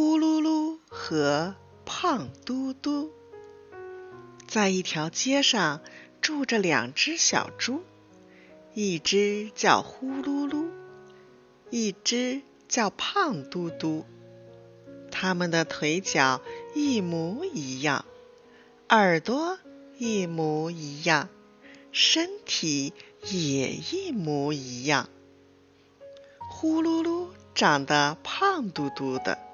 呼噜噜和胖嘟嘟，在一条街上住着两只小猪，一只叫呼噜噜，一只叫胖嘟嘟。它们的腿脚一模一样，耳朵一模一样，身体也一模一样。呼噜噜长得胖嘟嘟的。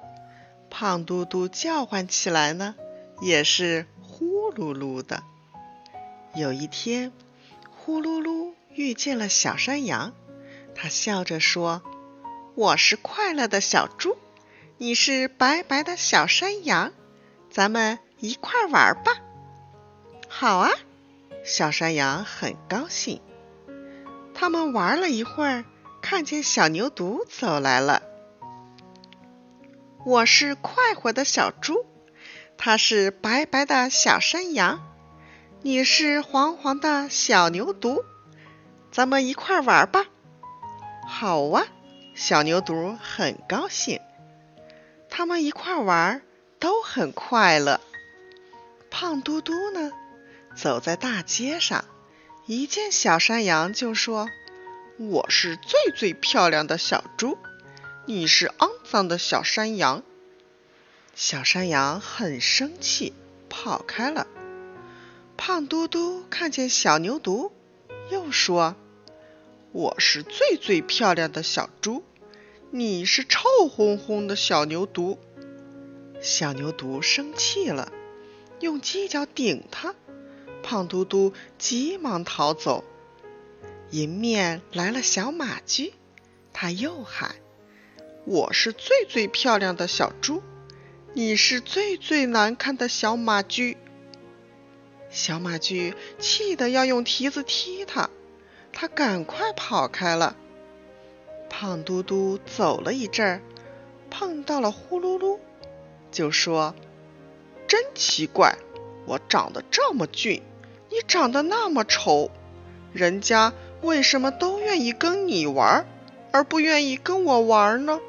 胖嘟嘟叫唤起来呢，也是呼噜噜的。有一天，呼噜噜遇见了小山羊，他笑着说：“我是快乐的小猪，你是白白的小山羊，咱们一块玩吧。”“好啊！”小山羊很高兴。他们玩了一会儿，看见小牛犊走来了。我是快活的小猪，它是白白的小山羊，你是黄黄的小牛犊，咱们一块玩吧。好啊，小牛犊很高兴，他们一块玩都很快乐。胖嘟嘟呢，走在大街上，一见小山羊就说：“我是最最漂亮的小猪。”你是肮脏的小山羊，小山羊很生气，跑开了。胖嘟嘟看见小牛犊，又说：“我是最最漂亮的小猪，你是臭烘烘的小牛犊。”小牛犊生气了，用犄角顶它。胖嘟嘟急忙逃走。迎面来了小马驹，他又喊。我是最最漂亮的小猪，你是最最难看的小马驹。小马驹气得要用蹄子踢他，他赶快跑开了。胖嘟嘟走了一阵儿，碰到了呼噜噜，就说：“真奇怪，我长得这么俊，你长得那么丑，人家为什么都愿意跟你玩，而不愿意跟我玩呢？”